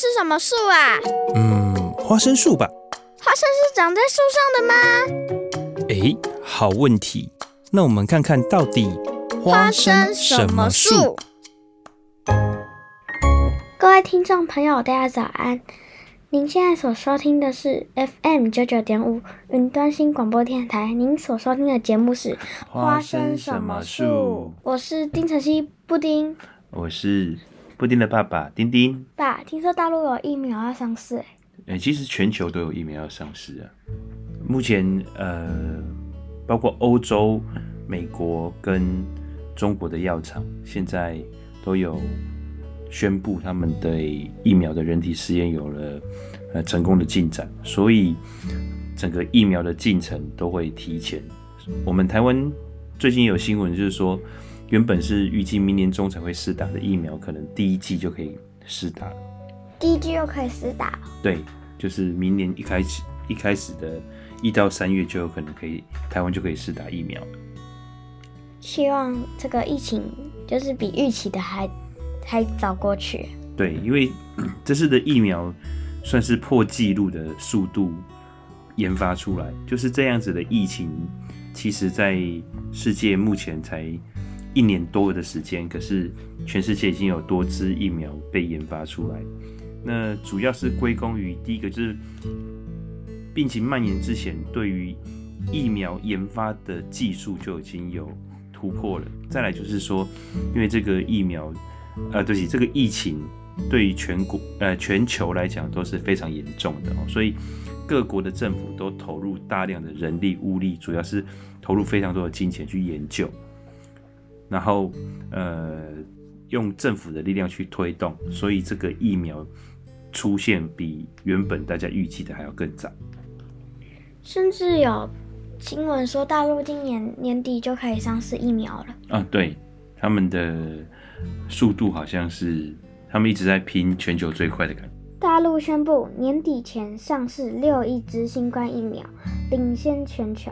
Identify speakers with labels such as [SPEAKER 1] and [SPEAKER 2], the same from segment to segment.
[SPEAKER 1] 是什么树啊？
[SPEAKER 2] 嗯，花生树吧。
[SPEAKER 1] 花生是长在树上的吗？
[SPEAKER 2] 诶，好问题。那我们看看到底花生什么树？
[SPEAKER 3] 各位听众朋友，大家早安。您现在所收听的是 FM 九九点五云端新广播电台。您所收听的节目是
[SPEAKER 4] 花生什么树？
[SPEAKER 3] 我是丁晨曦布丁，
[SPEAKER 4] 我是布丁的爸爸丁丁。
[SPEAKER 3] 爸，听说大陆有疫苗要上市，
[SPEAKER 4] 诶，其实全球都有疫苗要上市啊。目前呃，包括欧洲、美国跟中国的药厂，现在都有。宣布他们的疫苗的人体实验有了呃成功的进展，所以整个疫苗的进程都会提前。我们台湾最近有新闻，就是说原本是预计明年中才会施打的疫苗，可能第一季就可以施打。
[SPEAKER 3] 第一季就可以施打？
[SPEAKER 4] 对，就是明年一开始一开始的一到三月就有可能可以台湾就可以施打疫苗。
[SPEAKER 3] 希望这个疫情就是比预期的还。还早过去，
[SPEAKER 4] 对，因为这次的疫苗算是破纪录的速度研发出来，就是这样子的疫情，其实在世界目前才一年多的时间，可是全世界已经有多支疫苗被研发出来。那主要是归功于第一个就是病情蔓延之前，对于疫苗研发的技术就已经有突破了。再来就是说，因为这个疫苗。呃，对不起，这个疫情对于全国呃全球来讲都是非常严重的哦，所以各国的政府都投入大量的人力物力，主要是投入非常多的金钱去研究，然后呃用政府的力量去推动，所以这个疫苗出现比原本大家预计的还要更早，
[SPEAKER 3] 甚至有新闻说大陆今年年底就可以上市疫苗了。
[SPEAKER 4] 啊，对，他们的。速度好像是他们一直在拼全球最快的感觉。
[SPEAKER 3] 大陆宣布年底前上市六亿支新冠疫苗，领先全球。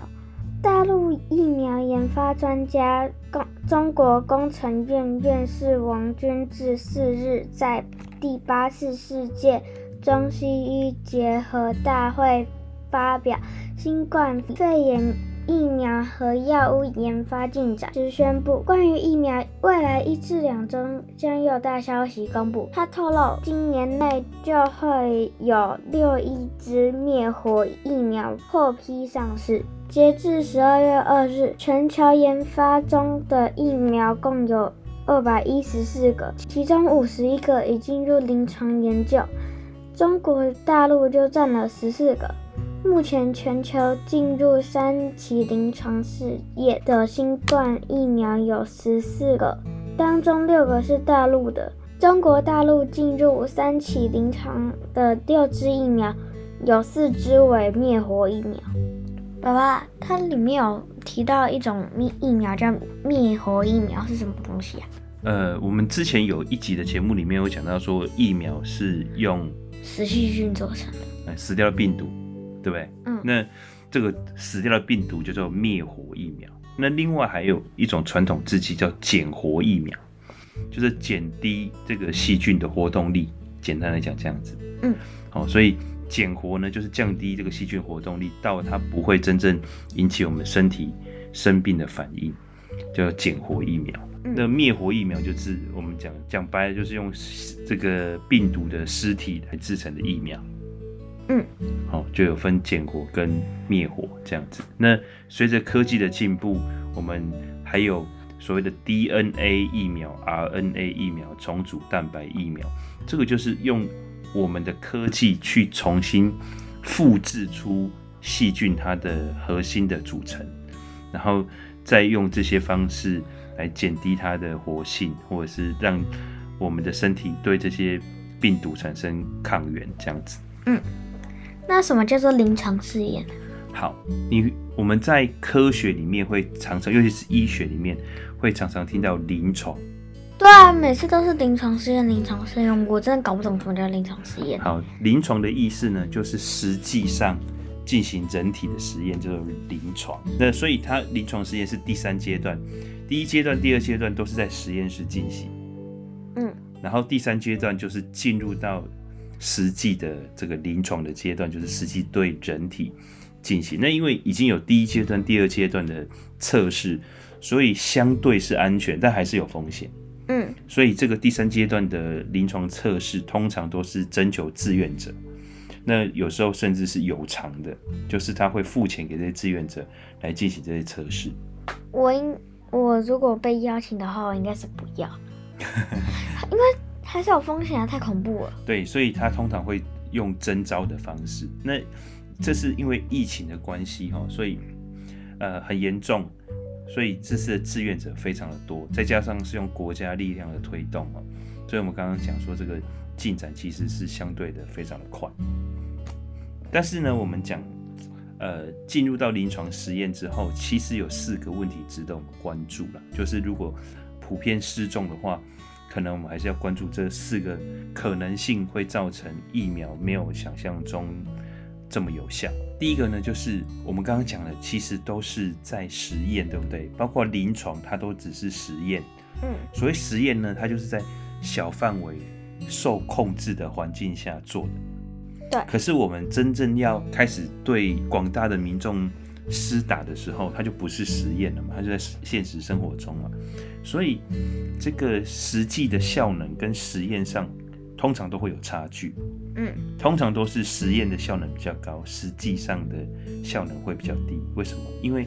[SPEAKER 3] 大陆疫苗研发专家、中中国工程院院士王军志四日在第八次世界中西医结合大会发表新冠肺炎。疫苗和药物研发进展时宣布，关于疫苗未来一至两周将有大消息公布。他透露，今年内就会有六亿支灭活疫苗获批上市。截至十二月二日，全球研发中的疫苗共有二百一十四个，其中五十一个已进入临床研究，中国大陆就占了十四个。目前全球进入三期临床试验的新冠疫苗有十四个，当中六个是大陆的。中国大陆进入三期临床的六支疫苗，有四支为灭活疫苗。爸爸，它里面有提到一种疫疫苗叫灭活疫苗，是什么东西啊？
[SPEAKER 4] 呃，我们之前有一集的节目里面有讲到说，疫苗是用
[SPEAKER 3] 死细菌做成的，
[SPEAKER 4] 呃，死掉的病毒。对不对？
[SPEAKER 3] 嗯，
[SPEAKER 4] 那这个死掉的病毒就叫灭活疫苗。那另外还有一种传统制剂叫减活疫苗，就是减低这个细菌的活动力。简单来讲，这样子。
[SPEAKER 3] 嗯，
[SPEAKER 4] 好，所以减活呢，就是降低这个细菌活动力，到它不会真正引起我们身体生病的反应，叫减活疫苗。
[SPEAKER 3] 嗯，
[SPEAKER 4] 那灭活疫苗就是我们讲讲白了，就是用这个病毒的尸体来制成的疫苗。
[SPEAKER 3] 嗯，
[SPEAKER 4] 好，就有分减活跟灭活这样子。那随着科技的进步，我们还有所谓的 DNA 疫苗、RNA 疫苗、重组蛋白疫苗，这个就是用我们的科技去重新复制出细菌它的核心的组成，然后再用这些方式来减低它的活性，或者是让我们的身体对这些病毒产生抗原，这样子。
[SPEAKER 3] 嗯。那什么叫做临床试验？
[SPEAKER 4] 好，你我们在科学里面会常常，尤其是医学里面会常常听到临床。
[SPEAKER 3] 对啊，每次都是临床试验，临床试验，我真的搞不懂什么叫临床试验。
[SPEAKER 4] 好，临床的意思呢，就是实际上进行人体的实验，叫做临床。那所以它临床实验是第三阶段，第一阶段、第二阶段都是在实验室进行。
[SPEAKER 3] 嗯，
[SPEAKER 4] 然后第三阶段就是进入到实际的这个临床的阶段，就是实际对人体进行。那因为已经有第一阶段、第二阶段的测试，所以相对是安全，但还是有风险。
[SPEAKER 3] 嗯，
[SPEAKER 4] 所以这个第三阶段的临床测试通常都是征求志愿者。那有时候甚至是有偿的，就是他会付钱给这些志愿者来进行这些测试。
[SPEAKER 3] 我应我如果被邀请的话，我应该是不要，因为还是有风险啊，太恐怖了。
[SPEAKER 4] 对，所以他通常会用征招的方式。那这是因为疫情的关系哈，所以呃很严重，所以这次的志愿者非常的多，再加上是用国家力量的推动哦，所以我们刚刚讲说这个进展其实是相对的非常的快。但是呢，我们讲，呃，进入到临床实验之后，其实有四个问题值得我们关注了。就是如果普遍失重的话，可能我们还是要关注这四个可能性会造成疫苗没有想象中这么有效。第一个呢，就是我们刚刚讲的，其实都是在实验，对不对？包括临床，它都只是实验。
[SPEAKER 3] 嗯，
[SPEAKER 4] 所谓实验呢，它就是在小范围、受控制的环境下做的。
[SPEAKER 3] 对，
[SPEAKER 4] 可是我们真正要开始对广大的民众施打的时候，它就不是实验了嘛，它就在现实生活中嘛。所以这个实际的效能跟实验上通常都会有差距。
[SPEAKER 3] 嗯，
[SPEAKER 4] 通常都是实验的效能比较高，实际上的效能会比较低。为什么？因为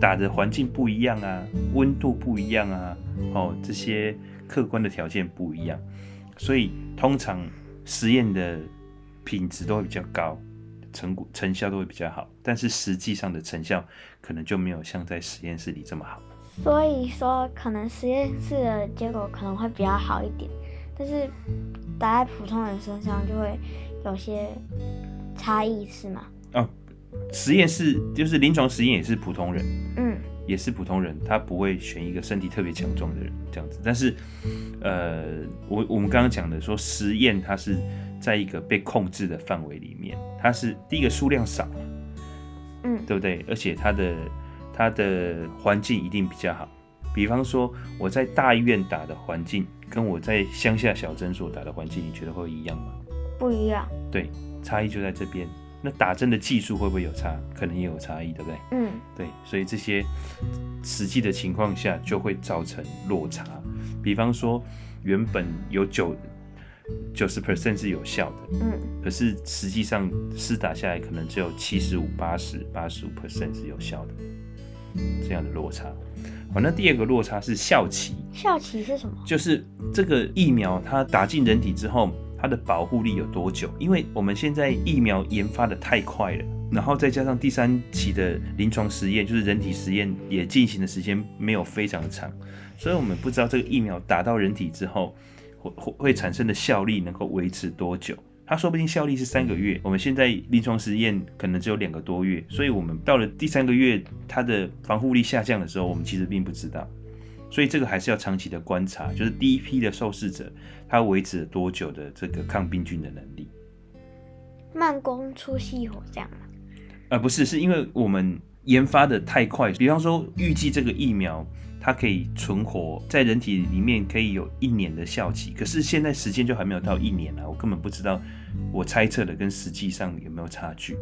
[SPEAKER 4] 打的环境不一样啊，温度不一样啊，哦，这些客观的条件不一样，所以通常实验的。品质都会比较高，成果成效都会比较好，但是实际上的成效可能就没有像在实验室里这么好。
[SPEAKER 3] 所以说，可能实验室的结果可能会比较好一点，但是打在普通人身上就会有些差异，是吗？
[SPEAKER 4] 哦，实验室就是临床实验也是普通人，
[SPEAKER 3] 嗯，
[SPEAKER 4] 也是普通人，他不会选一个身体特别强壮的人这样子。但是，呃，我我们刚刚讲的说实验它是。在一个被控制的范围里面，它是第一个数量少，
[SPEAKER 3] 嗯，
[SPEAKER 4] 对不对？而且它的它的环境一定比较好。比方说，我在大医院打的环境，跟我在乡下小诊所打的环境，你觉得会一样吗？
[SPEAKER 3] 不一样。
[SPEAKER 4] 对，差异就在这边。那打针的技术会不会有差？可能也有差异，对不对？
[SPEAKER 3] 嗯，
[SPEAKER 4] 对。所以这些实际的情况下，就会造成落差。比方说，原本有九。九十 percent 是有效的，
[SPEAKER 3] 嗯，
[SPEAKER 4] 可是实际上施打下来可能只有七十五、八十、八十五 percent 是有效的，这样的落差。好，那第二个落差是效期。
[SPEAKER 3] 效期是什么？就是
[SPEAKER 4] 这个疫苗它打进人体之后，它的保护力有多久？因为我们现在疫苗研发的太快了，然后再加上第三期的临床实验，就是人体实验也进行的时间没有非常长，所以我们不知道这个疫苗打到人体之后。会会产生的效力能够维持多久？它说不定效力是三个月，我们现在临床实验可能只有两个多月，所以我们到了第三个月，它的防护力下降的时候，我们其实并不知道。所以这个还是要长期的观察，就是第一批的受试者，他维持了多久的这个抗病菌的能力？
[SPEAKER 3] 慢工出细活这样吗？
[SPEAKER 4] 呃，不是，是因为我们研发的太快，比方说预计这个疫苗。它可以存活在人体里面，可以有一年的效期。可是现在时间就还没有到一年啊，我根本不知道我猜测的跟实际上有没有差距。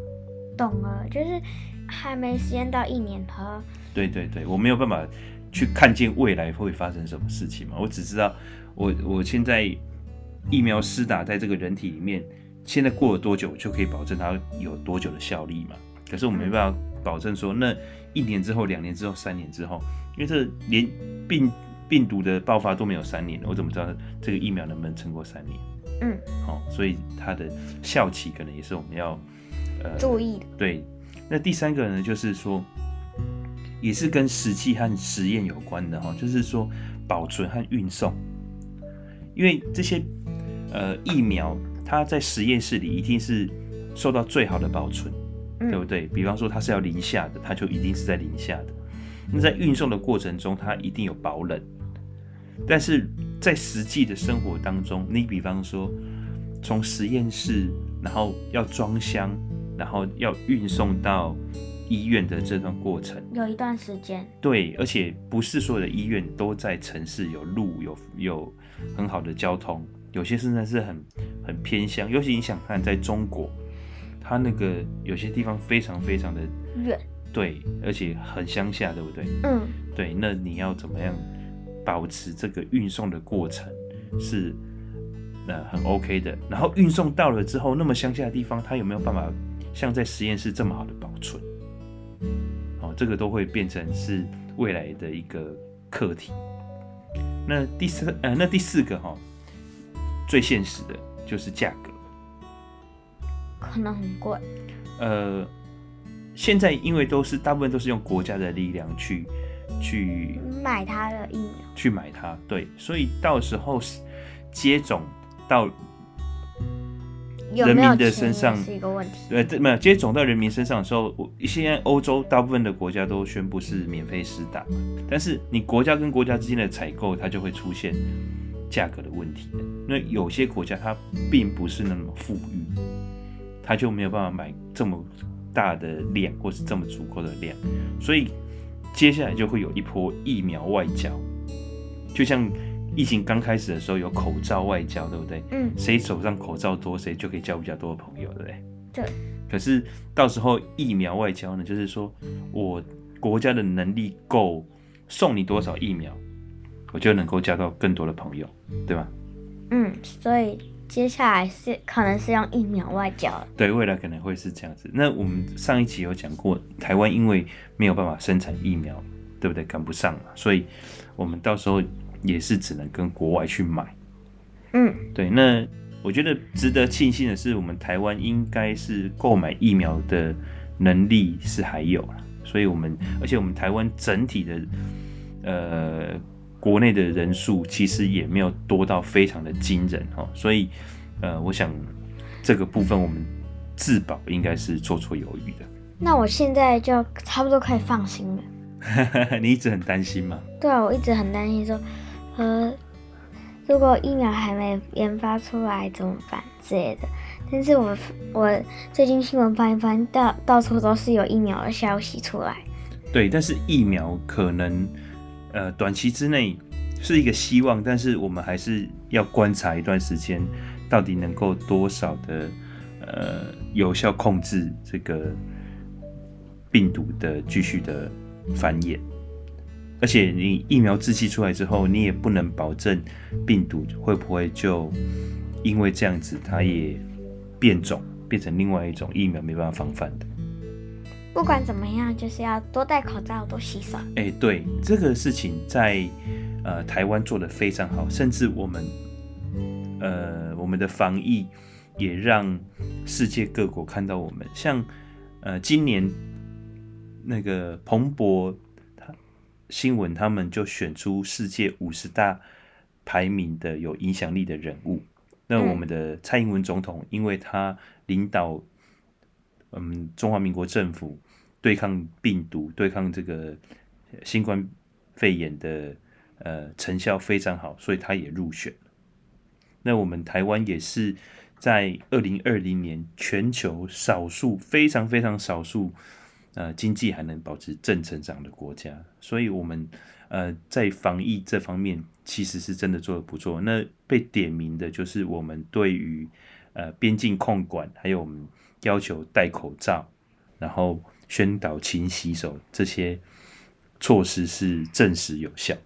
[SPEAKER 3] 懂了，就是还没时间到一年哈。
[SPEAKER 4] 对对对，我没有办法去看见未来会发生什么事情嘛。我只知道我我现在疫苗施打在这个人体里面，现在过了多久就可以保证它有多久的效力嘛。可是我没办法保证说那一年之后、两年之后、三年之后。因为这连病病毒的爆发都没有三年，我怎么知道这个疫苗能不能撑过三年？
[SPEAKER 3] 嗯，
[SPEAKER 4] 好、哦，所以它的效期可能也是我们要呃
[SPEAKER 3] 注意的。
[SPEAKER 4] 对，那第三个呢，就是说也是跟实际和实验有关的哈，就是说保存和运送，因为这些呃疫苗它在实验室里一定是受到最好的保存，嗯、对不对？比方说它是要零下的，它就一定是在零下的。那在运送的过程中，它一定有保冷，但是在实际的生活当中，你比方说从实验室，然后要装箱，然后要运送到医院的这段过程，
[SPEAKER 3] 有一段时间。
[SPEAKER 4] 对，而且不是所有的医院都在城市有路有有很好的交通，有些甚至是很很偏乡，尤其你想看在中国，它那个有些地方非常非常的
[SPEAKER 3] 远，
[SPEAKER 4] 对，而且很乡下，对不对？
[SPEAKER 3] 嗯，
[SPEAKER 4] 对，那你要怎么样保持这个运送的过程是呃很 OK 的？然后运送到了之后，那么乡下的地方，它有没有办法像在实验室这么好的保存？哦，这个都会变成是未来的一个课题。那第三呃，那第四个哈、哦，最现实的就是价格，
[SPEAKER 3] 可能很贵。
[SPEAKER 4] 呃，现在因为都是大部分都是用国家的力量去去
[SPEAKER 3] 买它的疫苗，
[SPEAKER 4] 去买它，对，所以到时候接种到人民的身上
[SPEAKER 3] 是一个问题。
[SPEAKER 4] 对，没有接种到人民身上的时候，我现在欧洲大部分的国家都宣布是免费施打，但是你国家跟国家之间的采购，它就会出现价格的问题。那有些国家它并不是那么富裕，它就没有办法买这么大的量，或是这么足够的量，所以接下来就会有一波疫苗外交，就像。疫情刚开始的时候有口罩外交，对不对？
[SPEAKER 3] 嗯，
[SPEAKER 4] 谁手上口罩多，谁就可以交比较多的朋友，对不对？
[SPEAKER 3] 对。
[SPEAKER 4] 可是到时候疫苗外交呢，就是说我国家的能力够送你多少疫苗，我就能够交到更多的朋友，对吧？
[SPEAKER 3] 嗯，所以接下来是可能是用疫苗外交。
[SPEAKER 4] 对，未来可能会是这样子。那我们上一期有讲过，台湾因为没有办法生产疫苗，对不对？赶不上嘛，所以我们到时候。也是只能跟国外去买，
[SPEAKER 3] 嗯，
[SPEAKER 4] 对。那我觉得值得庆幸的是，我们台湾应该是购买疫苗的能力是还有了，所以我们而且我们台湾整体的呃国内的人数其实也没有多到非常的惊人哦，所以呃我想这个部分我们自保应该是绰绰有余的。
[SPEAKER 3] 那我现在就差不多可以放心了。
[SPEAKER 4] 你一直很担心吗？
[SPEAKER 3] 对啊，我一直很担心说。呃，如果疫苗还没研发出来怎么办之类的？但是我我最近新闻翻一翻，到到处都是有疫苗的消息出来。
[SPEAKER 4] 对，但是疫苗可能呃短期之内是一个希望，但是我们还是要观察一段时间，到底能够多少的呃有效控制这个病毒的继续的繁衍。而且你疫苗制剂出来之后，你也不能保证病毒会不会就因为这样子，它也变种，变成另外一种疫苗没办法防范的。
[SPEAKER 3] 不管怎么样，就是要多戴口罩，多洗手。
[SPEAKER 4] 哎、欸，对，这个事情在呃台湾做的非常好，甚至我们呃我们的防疫也让世界各国看到我们。像呃今年那个彭博。新闻他们就选出世界五十大排名的有影响力的人物。那我们的蔡英文总统，因为他领导嗯中华民国政府对抗病毒、对抗这个新冠肺炎的呃成效非常好，所以他也入选。那我们台湾也是在二零二零年全球少数非常非常少数。呃，经济还能保持正成长的国家，所以我们呃在防疫这方面其实是真的做得不错。那被点名的就是我们对于呃边境控管，还有我们要求戴口罩，然后宣导勤洗手这些措施是证实有效。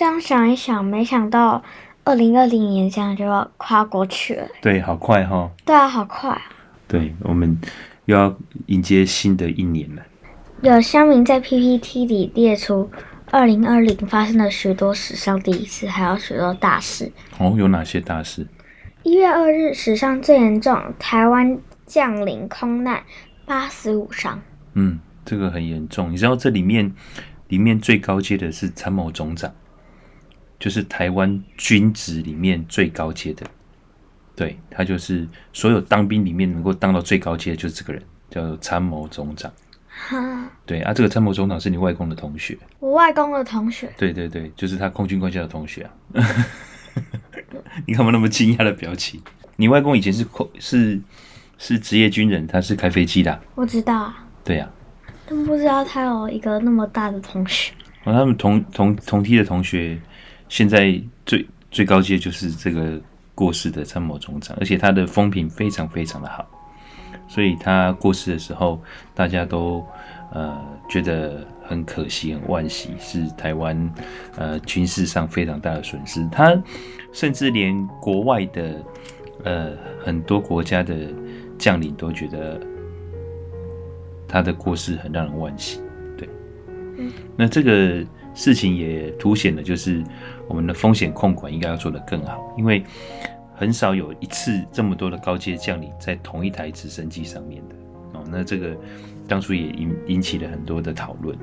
[SPEAKER 3] 这样想一想，没想到二零二零年这样就要跨过去了。
[SPEAKER 4] 对，好快哈、哦。
[SPEAKER 3] 对啊，好快啊。
[SPEAKER 4] 对，我们又要迎接新的一年了。
[SPEAKER 3] 有乡民在 PPT 里列出二零二零发生了许多史上第一次，还有许多大事。
[SPEAKER 4] 哦，有哪些大事？
[SPEAKER 3] 一月二日，史上最严重，台湾降临空难，八死五伤。
[SPEAKER 4] 嗯，这个很严重。你知道这里面里面最高阶的是参谋总长。就是台湾军职里面最高阶的，对，他就是所有当兵里面能够当到最高阶的，就是这个人，叫做参谋总长。
[SPEAKER 3] 哈，
[SPEAKER 4] 对啊，这个参谋总长是你外公的同学。
[SPEAKER 3] 我外公的同学。
[SPEAKER 4] 对对对，就是他空军官校的同学啊。你干嘛那么惊讶的表情？你外公以前是空是是职业军人，他是开飞机的。
[SPEAKER 3] 我知道啊。
[SPEAKER 4] 对呀。
[SPEAKER 3] 但不知道他有一个那么大的同学。
[SPEAKER 4] 哦，他们同同同梯的同学。现在最最高阶就是这个过世的参谋总长，而且他的风评非常非常的好，所以他过世的时候，大家都呃觉得很可惜、很惋惜，是台湾呃军事上非常大的损失。他甚至连国外的呃很多国家的将领都觉得他的过世很让人惋惜。对，那这个。事情也凸显了，就是我们的风险控管应该要做得更好，因为很少有一次这么多的高阶将领在同一台直升机上面的哦。那这个当初也引引起了很多的讨论。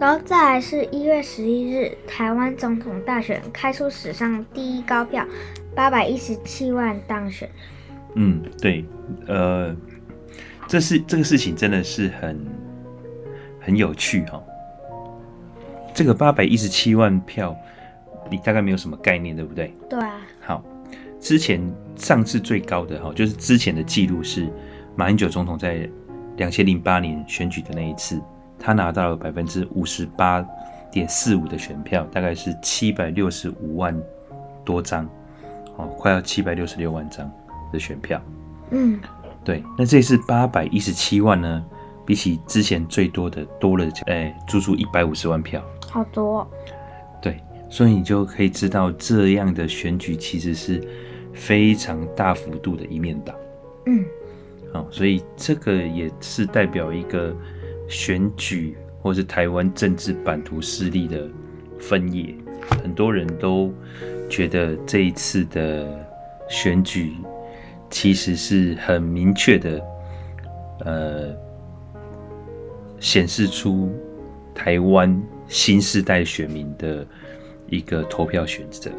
[SPEAKER 3] 然后再来是一月十一日，台湾总统大选开出史上第一高票，八百一十七万当选。
[SPEAKER 4] 嗯，对，呃，这是这个事情真的是很很有趣哈。这个八百一十七万票，你大概没有什么概念，对不对？
[SPEAKER 3] 对啊。
[SPEAKER 4] 好，之前上次最高的哈，就是之前的记录是马英九总统在两千零八年选举的那一次，他拿到了百分之五十八点四五的选票，大概是七百六十五万多张，哦，快要七百六十六万张的选票。
[SPEAKER 3] 嗯，
[SPEAKER 4] 对。那这次八百一十七万呢，比起之前最多的多了，哎，足足一百五十万票。
[SPEAKER 3] 好多，
[SPEAKER 4] 对，所以你就可以知道这样的选举其实是非常大幅度的一面倒。
[SPEAKER 3] 嗯，
[SPEAKER 4] 好，所以这个也是代表一个选举或是台湾政治版图势力的分野。很多人都觉得这一次的选举其实是很明确的，呃，显示出台湾新世代选民的一个投票选择。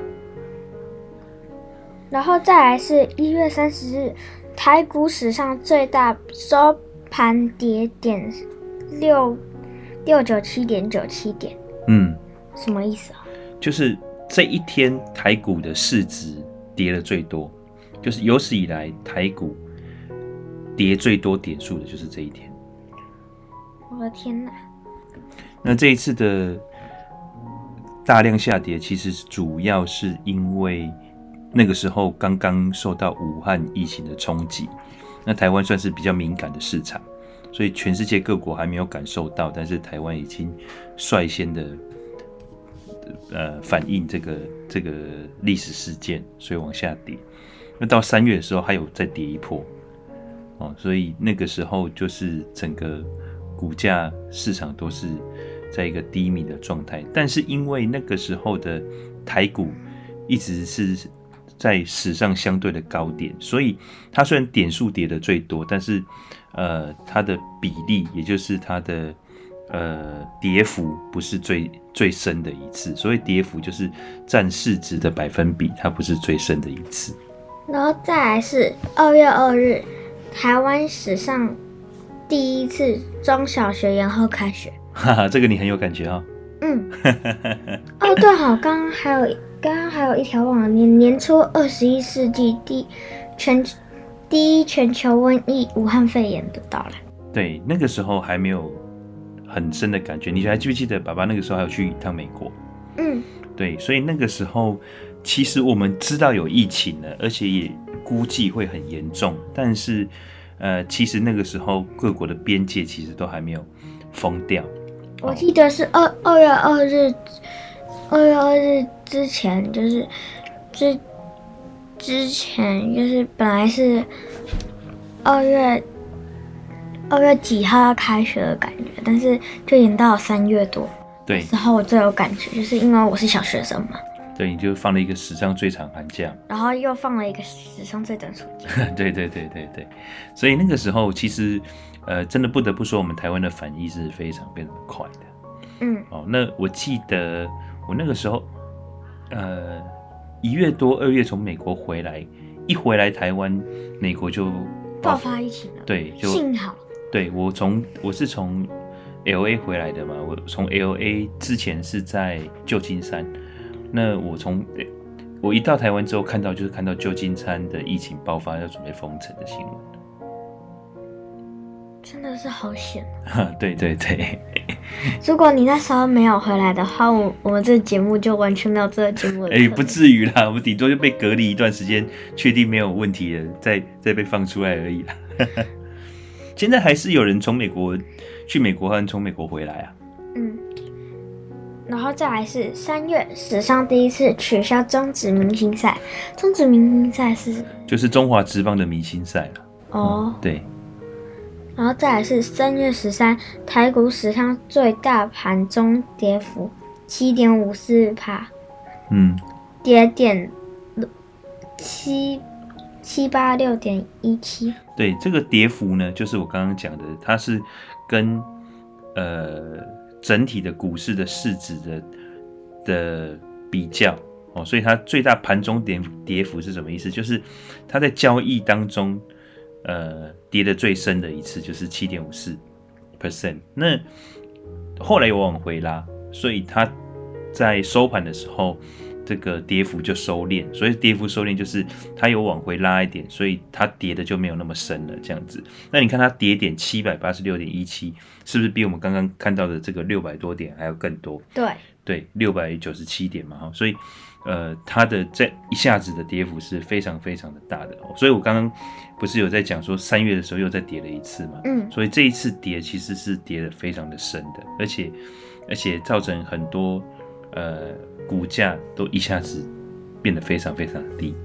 [SPEAKER 3] 然后再来是一月三十日，台股史上最大收盘跌点六六九七点九七点。
[SPEAKER 4] 嗯，
[SPEAKER 3] 什么意思啊？
[SPEAKER 4] 就是这一天台股的市值跌了最多，就是有史以来台股跌最多点数的就是这一天。
[SPEAKER 3] 我的天哪！
[SPEAKER 4] 那这一次的大量下跌，其实主要是因为。那个时候刚刚受到武汉疫情的冲击，那台湾算是比较敏感的市场，所以全世界各国还没有感受到，但是台湾已经率先的呃反映这个这个历史事件，所以往下跌。那到三月的时候还有再跌一波，哦，所以那个时候就是整个股价市场都是在一个低迷的状态，但是因为那个时候的台股一直是。在史上相对的高点，所以它虽然点数跌的最多，但是呃，它的比例，也就是它的呃跌幅，不是最最深的一次。所以跌幅就是占市值的百分比，它不是最深的一次。
[SPEAKER 3] 然后再来是二月二日，台湾史上第一次中小学延后开学。
[SPEAKER 4] 哈哈，这个你很有感觉啊、哦。
[SPEAKER 3] 嗯。哦，对，好，刚刚还有。刚刚还有一条忘了，年年初二十一世纪第全第一全球瘟疫武汉肺炎的到来。
[SPEAKER 4] 对，那个时候还没有很深的感觉。你还记不记得爸爸那个时候还有去一趟美国？
[SPEAKER 3] 嗯，
[SPEAKER 4] 对，所以那个时候其实我们知道有疫情了，而且也估计会很严重。但是呃，其实那个时候各国的边界其实都还没有封掉。
[SPEAKER 3] 我记得是二二月二日。二月二日之前就是之之前就是本来是二月二月几号要开学的感觉，但是就延到三月多。
[SPEAKER 4] 对，
[SPEAKER 3] 然后我最有感觉，就是因为我是小学生嘛。
[SPEAKER 4] 对，你就放了一个史上最长寒假，
[SPEAKER 3] 然后又放了一个史上最短暑假。
[SPEAKER 4] 对对对对对，所以那个时候其实呃，真的不得不说，我们台湾的反应是非常非常快的。
[SPEAKER 3] 嗯，
[SPEAKER 4] 哦，那我记得。我那个时候，呃，一月多二月从美国回来，一回来台湾，美国就爆，
[SPEAKER 3] 发疫情了。
[SPEAKER 4] 对，就
[SPEAKER 3] 幸好。
[SPEAKER 4] 对，我从我是从 L A 回来的嘛，我从 L A 之前是在旧金山，那我从我一到台湾之后，看到就是看到旧金山的疫情爆发要准备封城的新闻。
[SPEAKER 3] 真的是好险！
[SPEAKER 4] 对 对对，
[SPEAKER 3] 如果你那时候没有回来的话，我我们这个节目就完全没有这个节目了。哎、
[SPEAKER 4] 欸，不至于啦，我们顶多就被隔离一段时间，确定没有问题了，再再被放出来而已啦。现在还是有人从美国去美国，和从美国回来啊。
[SPEAKER 3] 嗯，然后再来是三月史上第一次取消中职明星赛，中职明星赛是
[SPEAKER 4] 就是中华职棒的明星赛了。
[SPEAKER 3] 哦、
[SPEAKER 4] 嗯，对。
[SPEAKER 3] 然后再来是三月十三，台股史上最大盘中跌幅七点五四帕，
[SPEAKER 4] 嗯，
[SPEAKER 3] 跌点七七八六点一七。
[SPEAKER 4] 对，这个跌幅呢，就是我刚刚讲的，它是跟呃整体的股市的市值的的比较哦，所以它最大盘中跌跌幅是什么意思？就是它在交易当中。呃，跌的最深的一次就是七点五四 percent，那后来有往回拉，所以它在收盘的时候，这个跌幅就收敛，所以跌幅收敛就是它有往回拉一点，所以它跌的就没有那么深了，这样子。那你看它跌点七百八十六点一七，是不是比我们刚刚看到的这个六百多点还要更多？
[SPEAKER 3] 对，
[SPEAKER 4] 对，六百九十七点嘛，哈，所以。呃，它的这一下子的跌幅是非常非常的大的哦，所以我刚刚不是有在讲说三月的时候又再跌了一次嘛，
[SPEAKER 3] 嗯，
[SPEAKER 4] 所以这一次跌其实是跌的非常的深的，而且而且造成很多呃股价都一下子变得非常非常的低。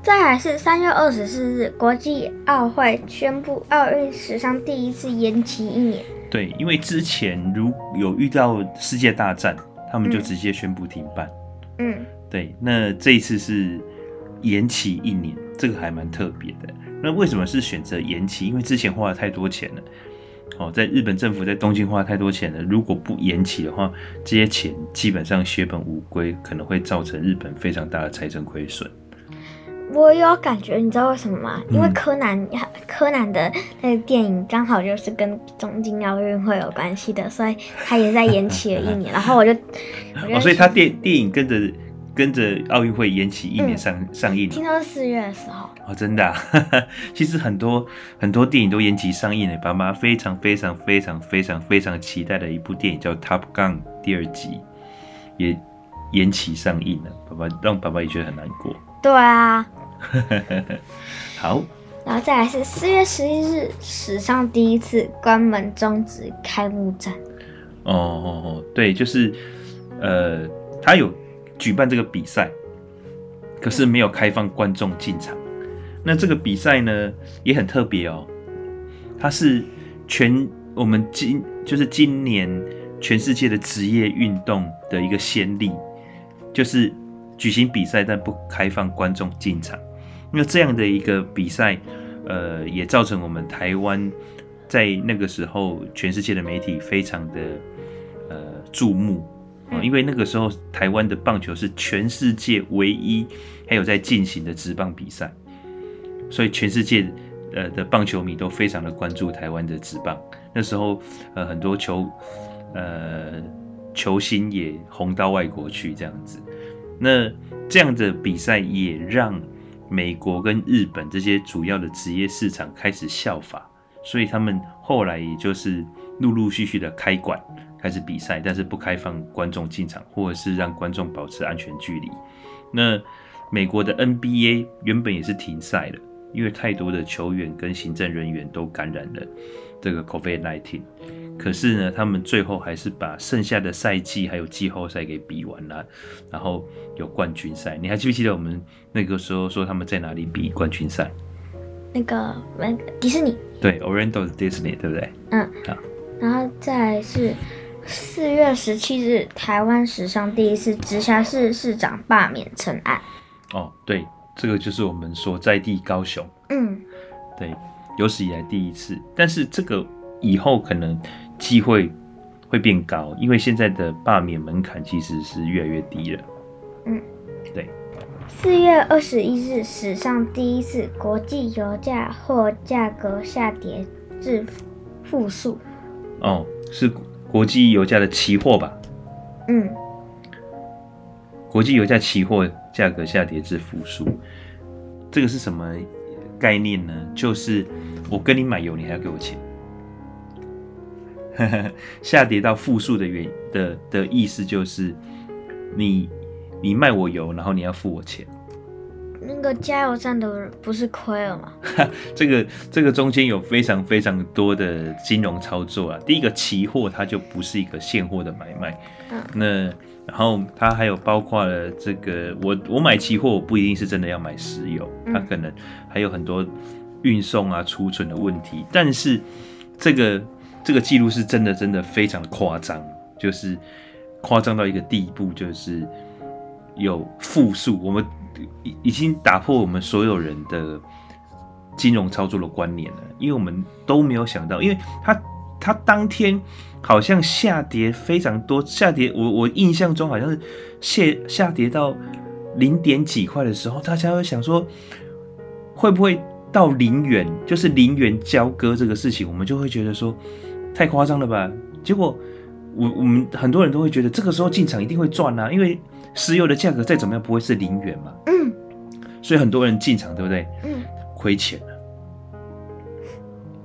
[SPEAKER 3] 再来是三月二十四日，国际奥会宣布奥运史上第一次延期一年。
[SPEAKER 4] 对，因为之前如有遇到世界大战，他们就直接宣布停办。
[SPEAKER 3] 嗯，
[SPEAKER 4] 对，那这一次是延期一年，这个还蛮特别的。那为什么是选择延期？因为之前花了太多钱了。哦，在日本政府在东京花太多钱了，如果不延期的话，这些钱基本上血本无归，可能会造成日本非常大的财政亏损。
[SPEAKER 3] 我有感觉，你知道为什么吗？
[SPEAKER 4] 嗯、
[SPEAKER 3] 因为柯南，柯南的那个电影刚好就是跟东京奥运会有关系的，所以他也在延期了一年。然后我就，我就
[SPEAKER 4] 哦，所以他电电影跟着跟着奥运会延期一年上、
[SPEAKER 3] 嗯、
[SPEAKER 4] 上映。
[SPEAKER 3] 听说是四月的时候。
[SPEAKER 4] 哦，真的、啊，其实很多很多电影都延期上映了。爸妈非常非常非常非常非常期待的一部电影叫《Top Gun》第二集，也延期上映了。爸爸让爸爸也觉得很难过。
[SPEAKER 3] 对啊。
[SPEAKER 4] 好。
[SPEAKER 3] 然后再来是四月十一日，史上第一次关门终止开幕战。
[SPEAKER 4] 哦哦哦，对，就是呃，他有举办这个比赛。可是没有开放观众进场。那这个比赛呢也很特别哦，它是全我们今就是今年全世界的职业运动的一个先例，就是举行比赛但不开放观众进场。那这样的一个比赛，呃，也造成我们台湾在那个时候全世界的媒体非常的呃注目。因为那个时候台湾的棒球是全世界唯一还有在进行的职棒比赛，所以全世界呃的棒球迷都非常的关注台湾的职棒。那时候呃很多球呃球星也红到外国去这样子，那这样的比赛也让美国跟日本这些主要的职业市场开始效法，所以他们后来也就是陆陆续续的开馆。开始比赛，但是不开放观众进场，或者是让观众保持安全距离。那美国的 NBA 原本也是停赛了，因为太多的球员跟行政人员都感染了这个 COVID-19。可是呢，他们最后还是把剩下的赛季还有季后赛给比完了，然后有冠军赛。你还记不记得我们那个时候说他们在哪里比冠军赛？
[SPEAKER 3] 那个那个迪士尼。
[SPEAKER 4] 对，Orlando Disney，对不对？
[SPEAKER 3] 嗯。好，然后再来是。四月十七日，台湾史上第一次直辖市市长罢免成案。
[SPEAKER 4] 哦，对，这个就是我们所在地高雄。
[SPEAKER 3] 嗯，
[SPEAKER 4] 对，有史以来第一次。但是这个以后可能机会会变高，因为现在的罢免门槛其实是越来越低了。
[SPEAKER 3] 嗯，
[SPEAKER 4] 对。
[SPEAKER 3] 四月二十一日，史上第一次国际油价或价格下跌至负数。
[SPEAKER 4] 哦，是。国际油价的期货吧，
[SPEAKER 3] 嗯，
[SPEAKER 4] 国际油价期货价格下跌至负数，这个是什么概念呢？就是我跟你买油，你还要给我钱。下跌到负数的原的的意思就是你你卖我油，然后你要付我钱。
[SPEAKER 3] 那个加油站的不是亏了吗？
[SPEAKER 4] 这个这个中间有非常非常多的金融操作啊。第一个期货它就不是一个现货的买卖，
[SPEAKER 3] 嗯，
[SPEAKER 4] 那然后它还有包括了这个我我买期货，我不一定是真的要买石油，它可能还有很多运送啊储存的问题。但是这个这个记录是真的真的非常夸张，就是夸张到一个地步，就是有负数我们。已已经打破我们所有人的金融操作的观念了，因为我们都没有想到，因为它它当天好像下跌非常多，下跌我我印象中好像是下下跌到零点几块的时候，大家会想说会不会到零元，就是零元交割这个事情，我们就会觉得说太夸张了吧？结果我我们很多人都会觉得这个时候进场一定会赚啊，因为。石油的价格再怎么样不会是零元嘛？
[SPEAKER 3] 嗯，
[SPEAKER 4] 所以很多人进场，对不对？
[SPEAKER 3] 嗯，
[SPEAKER 4] 亏钱了，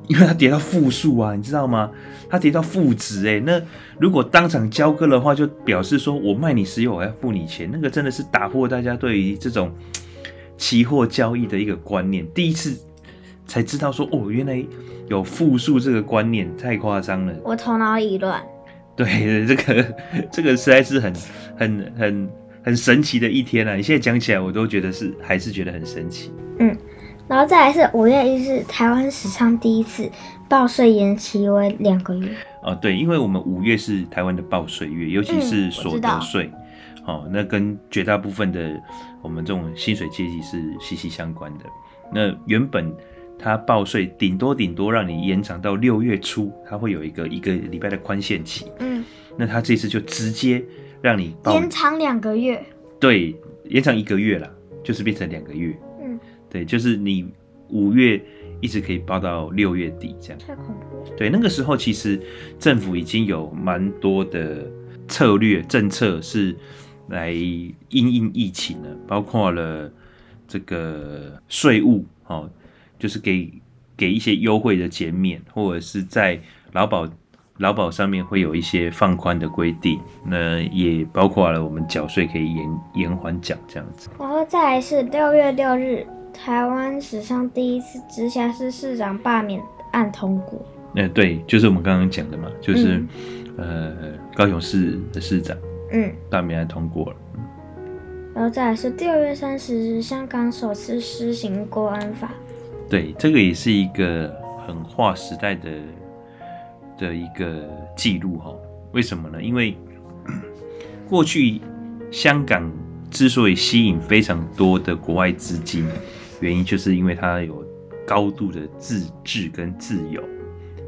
[SPEAKER 4] 因为它跌到负数啊，你知道吗？它跌到负值哎，那如果当场交割的话，就表示说我卖你石油，我要付你钱，那个真的是打破大家对于这种 期货交易的一个观念。第一次才知道说哦，原来有复数这个观念，太夸张了，
[SPEAKER 3] 我头脑已乱。
[SPEAKER 4] 对，这个 这个实在是很很很很神奇的一天啊！你现在讲起来，我都觉得是还是觉得很神奇。
[SPEAKER 3] 嗯，然后再来是五月一日，台湾史上第一次报税延期为两个月。
[SPEAKER 4] 哦，对，因为我们五月是台湾的报税月，尤其是所得税，哦，那跟绝大部分的我们这种薪水阶级是息息相关的。那原本他报税顶多顶多让你延长到六月初，它会有一个一个礼拜的宽限期。
[SPEAKER 3] 嗯，
[SPEAKER 4] 那他这次就直接让你
[SPEAKER 3] 延长两个月。
[SPEAKER 4] 对，延长一个月啦，就是变成两个月。
[SPEAKER 3] 嗯，
[SPEAKER 4] 对，就是你五月一直可以报到六月底这样。
[SPEAKER 3] 太恐怖了。
[SPEAKER 4] 对，那个时候其实政府已经有蛮多的策略政策是来因应疫情的，包括了这个税务哦，就是给给一些优惠的减免，或者是在劳保。劳保上面会有一些放宽的规定，那也包括了我们缴税可以延延缓缴这样子。
[SPEAKER 3] 然后再来是六月六日，台湾史上第一次直辖市市长罢免案通过。
[SPEAKER 4] 呃，对，就是我们刚刚讲的嘛，就是、嗯、呃高雄市的市长，
[SPEAKER 3] 嗯，
[SPEAKER 4] 罢免案通过了。
[SPEAKER 3] 然后再来是六月三十日，香港首次施行国安法。
[SPEAKER 4] 对，这个也是一个很划时代的。的一个记录哈，为什么呢？因为过去香港之所以吸引非常多的国外资金，原因就是因为它有高度的自治跟自由。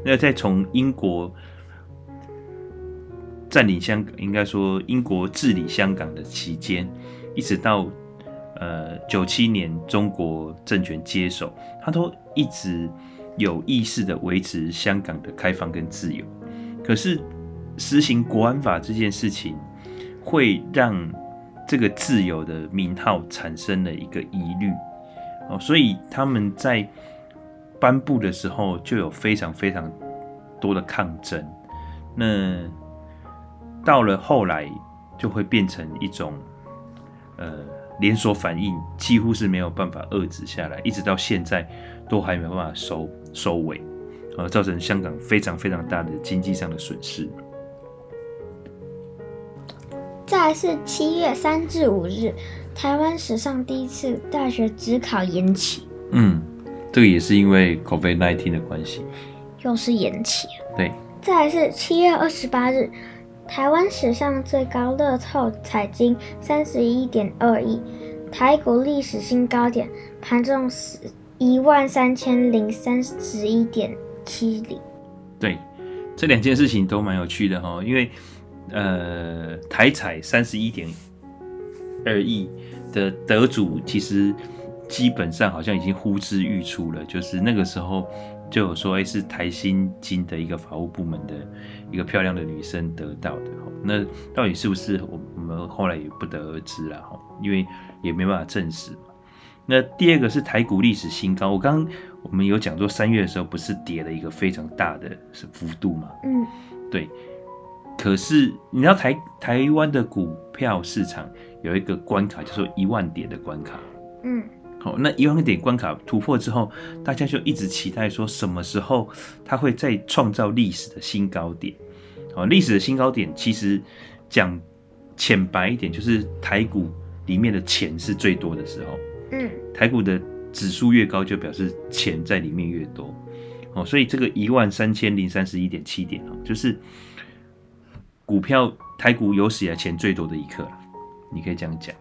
[SPEAKER 4] 那在从英国占领香港，应该说英国治理香港的期间，一直到呃九七年中国政权接手，他都一直。有意识的维持香港的开放跟自由，可是实行国安法这件事情，会让这个自由的名号产生了一个疑虑哦，所以他们在颁布的时候就有非常非常多的抗争。那到了后来，就会变成一种呃连锁反应，几乎是没有办法遏制下来，一直到现在都还没有办法收。收尾，而造成香港非常非常大的经济上的损失。
[SPEAKER 3] 再来是七月三至五日，台湾史上第一次大学只考延期。
[SPEAKER 4] 嗯，这个也是因为 COVID-19 的关系，
[SPEAKER 3] 又是延期。
[SPEAKER 4] 对。
[SPEAKER 3] 再来是七月二十八日，台湾史上最高乐透彩金三十一点二亿，台股历史新高点，盘中十。一万三千零三十一点七零，
[SPEAKER 4] 对，这两件事情都蛮有趣的哈，因为呃，台彩三十一点二亿的得主，其实基本上好像已经呼之欲出了，就是那个时候就有说，哎，是台新金的一个法务部门的一个漂亮的女生得到的哈，那到底是不是我我们后来也不得而知了哈，因为也没办法证实。那第二个是台股历史新高，我刚刚我们有讲说三月的时候不是跌了一个非常大的幅度嘛？
[SPEAKER 3] 嗯，
[SPEAKER 4] 对。可是你知道台台湾的股票市场有一个关卡，叫做一万点的关卡。
[SPEAKER 3] 嗯，
[SPEAKER 4] 好，那一万点关卡突破之后，大家就一直期待说什么时候它会再创造历史的新高点。好，历史的新高点其实讲浅白一点，就是台股里面的钱是最多的时候。
[SPEAKER 3] 嗯，
[SPEAKER 4] 台股的指数越高，就表示钱在里面越多，哦，所以这个一万三千零三十一点七点哦，就是股票台股有史以来钱最多的一刻了，你可以这样讲。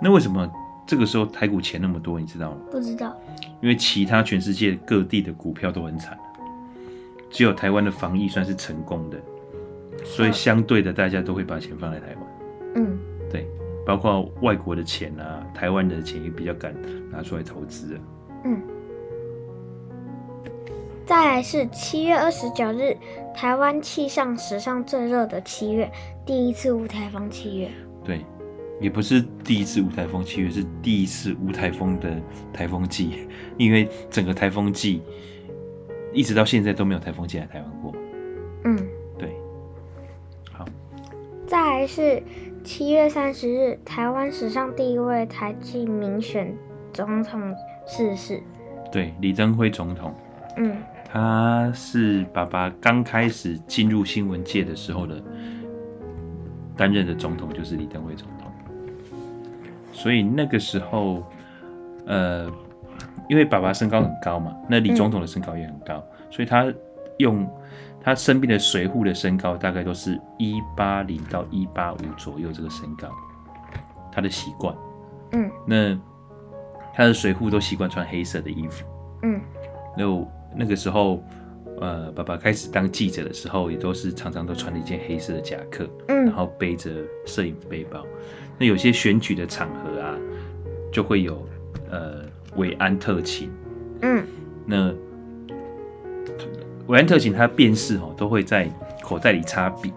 [SPEAKER 4] 那为什么这个时候台股钱那么多？你知道吗？
[SPEAKER 3] 不知道。
[SPEAKER 4] 因为其他全世界各地的股票都很惨，只有台湾的防疫算是成功的，所以相对的大家都会把钱放在台湾。
[SPEAKER 3] 嗯，
[SPEAKER 4] 对。包括外国的钱啊，台湾的钱也比较敢拿出来投资。
[SPEAKER 3] 嗯，再来是七月二十九日，台湾气象史上最热的七月，第一次无台风七月。
[SPEAKER 4] 对，也不是第一次无台风七月，是第一次无台风的台风季，因为整个台风季一直到现在都没有台风进来台湾过。
[SPEAKER 3] 嗯，
[SPEAKER 4] 对。好，
[SPEAKER 3] 再来是。七月三十日，台湾史上第一位台籍民选总统逝世。
[SPEAKER 4] 对，李登辉总统。
[SPEAKER 3] 嗯，
[SPEAKER 4] 他是爸爸刚开始进入新闻界的时候的担任的总统，就是李登辉总统。所以那个时候，呃，因为爸爸身高很高嘛，那李总统的身高也很高，嗯、所以他用他身边的随扈的身高大概都是一八零到一八五左右这个身高，他的习惯，嗯，那他的随扈都习惯穿黑色的衣服，嗯，那那个时候。呃，爸爸开始当记者的时候，也都是常常都穿了一件黑色的夹克，嗯，然后背着摄影背包。那有些选举的场合啊，就会有呃维安特勤，嗯，那维安特勤他辨识哦，都会在口袋里插笔，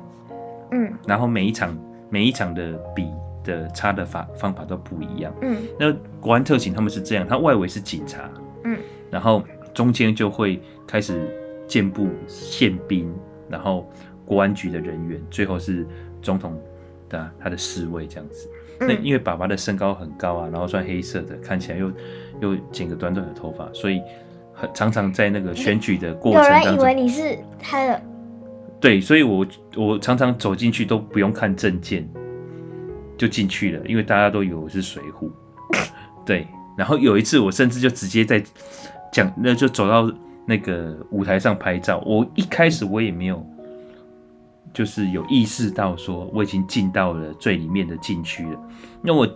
[SPEAKER 4] 嗯，然后每一场每一场的笔的插的法方法都不一样，嗯，那国安特勤他们是这样，他外围是警察，嗯，然后中间就会开始。健步宪兵，然后国安局的人员，最后是总统的他的侍卫这样子。那因为爸爸的身高很高啊，然后穿黑色的，看起来又又剪个短短的头发，所以很常常在那个选举的过程当中，
[SPEAKER 3] 有人以为你是他的。
[SPEAKER 4] 对，所以我我常常走进去都不用看证件就进去了，因为大家都以为我是随扈。对，然后有一次我甚至就直接在讲，那就走到。那个舞台上拍照，我一开始我也没有，就是有意识到说我已经进到了最里面的禁区了。那我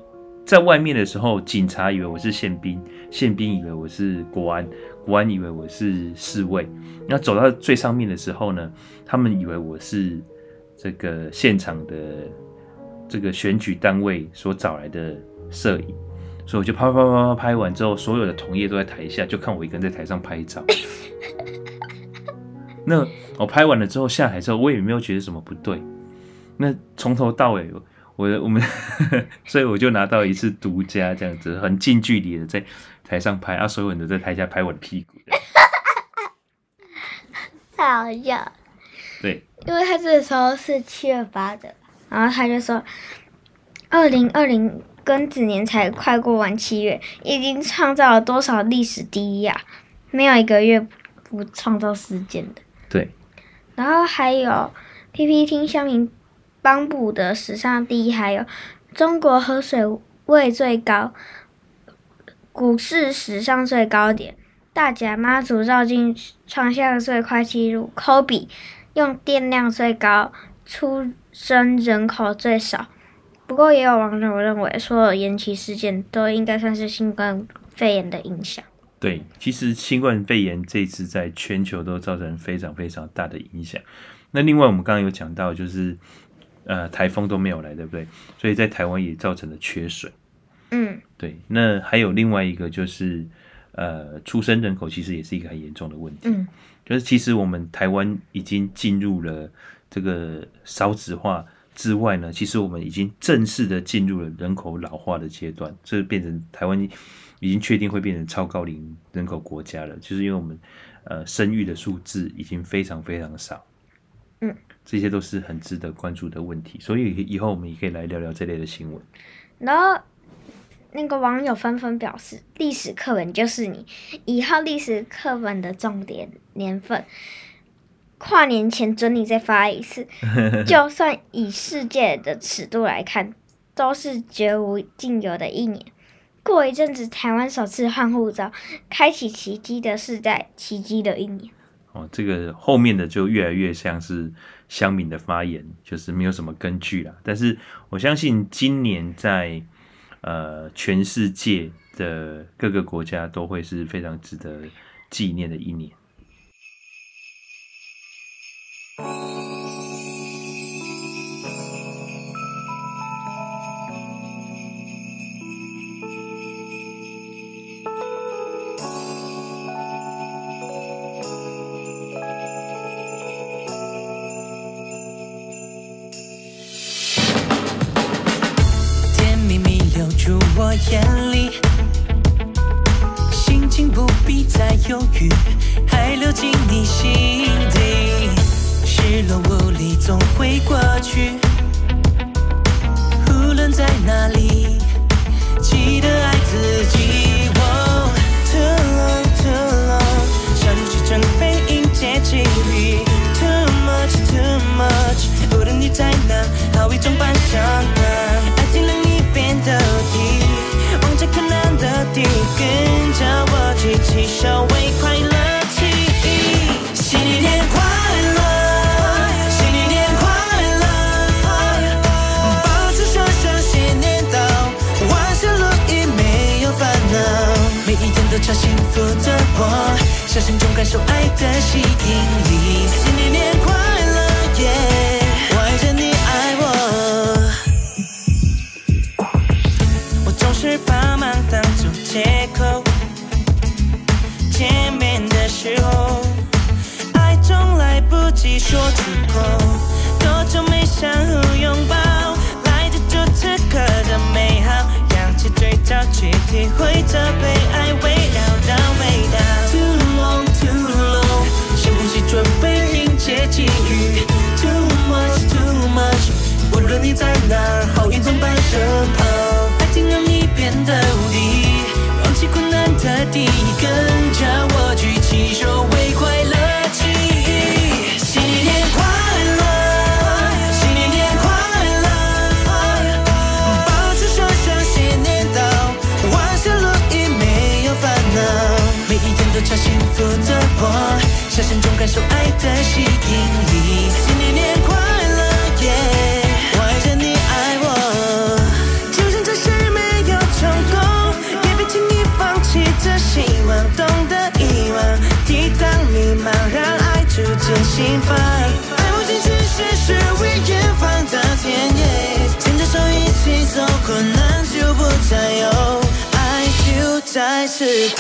[SPEAKER 4] 在外面的时候，警察以为我是宪兵，宪兵以为我是国安，国安以为我是侍卫。那走到最上面的时候呢，他们以为我是这个现场的这个选举单位所找来的摄影。所以我就啪啪啪拍拍完之后，所有的同业都在台下，就看我一个人在台上拍照。那我拍完了之后下台之后，我也没有觉得什么不对。那从头到尾，我我们，所以我就拿到一次独家这样子，很近距离的在台上拍，啊，所有人都在台下拍我的屁股。
[SPEAKER 3] 太好笑了。
[SPEAKER 4] 对，
[SPEAKER 3] 因为他这个时候是七月八的，然后他就说，二零二零。庚子年才快过完七月，已经创造了多少历史第一啊？没有一个月不创造事件的。
[SPEAKER 4] 对。
[SPEAKER 3] 然后还有 PPT 乡民帮补的史上第一，还有中国河水位最高，股市史上最高点，大甲妈祖绕境创下最快纪录，科比用电量最高，出生人口最少。不过也有网友认为，所有延期事件都应该算是新冠肺炎的影响。
[SPEAKER 4] 对，其实新冠肺炎这次在全球都造成非常非常大的影响。那另外我们刚刚有讲到，就是呃台风都没有来，对不对？所以在台湾也造成了缺水。嗯，对。那还有另外一个就是呃出生人口其实也是一个很严重的问题。嗯，就是其实我们台湾已经进入了这个少子化。之外呢，其实我们已经正式的进入了人口老化的阶段，这变成台湾已经确定会变成超高龄人口国家了，就是因为我们呃生育的数字已经非常非常少，嗯，这些都是很值得关注的问题，所以以后我们也可以来聊聊这类的新闻。
[SPEAKER 3] 然后那个网友纷纷表示，历史课本就是你以后历史课本的重点年份。跨年前准你再发一次，就算以世界的尺度来看，都是绝无仅有的一年。过一阵子，台湾首次换护照，开启奇迹的时代，奇迹的一年。
[SPEAKER 4] 哦，这个后面的就越来越像是乡民的发言，就是没有什么根据啦。但是我相信，今年在呃全世界的各个国家都会是非常值得纪念的一年。
[SPEAKER 5] 时候，爱总来不及说出口，多久没相互拥抱，来的就此刻的美好，仰起嘴角去体会这被爱围绕的味道。Too long, too long，深呼吸准备迎接际遇。Too much, too much，无论你在哪，好运总在身旁，爱情让你变得无敌。忘记困难的第一跟受爱的吸引力。新年年快乐，耶！我爱着你爱我，就算这事没有成功，也别轻易放弃这希望，懂得遗忘，抵挡迷茫，让爱逐渐心房。爱不仅仅是事与愿违的田野，牵着手一起走，困难就不再有，爱就在此刻。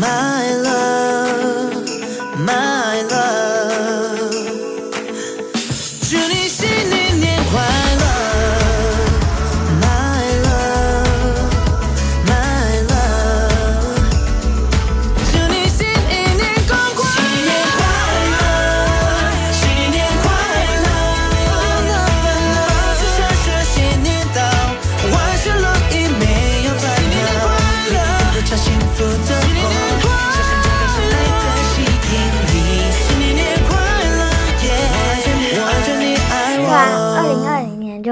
[SPEAKER 5] My love, my love，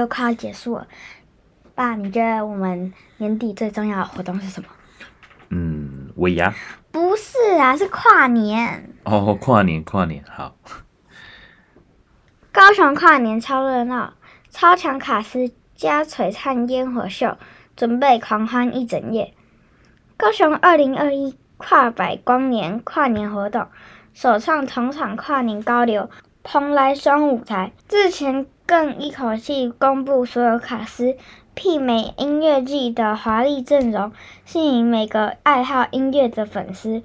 [SPEAKER 3] 就快要结束了。爸，你觉得我们年底最重要的活动是什么？
[SPEAKER 4] 嗯，尾牙
[SPEAKER 3] 不是啊，是跨年。
[SPEAKER 4] 哦，跨年跨年好。
[SPEAKER 3] 高雄跨年超热闹，超强卡司加璀璨烟火秀，准备狂欢一整夜。高雄二零二一跨百光年跨年活动，首创同场跨年高流蓬莱双舞台，之前更一口气公布所有卡司，媲美音乐季的华丽阵容，吸引每个爱好音乐的粉丝。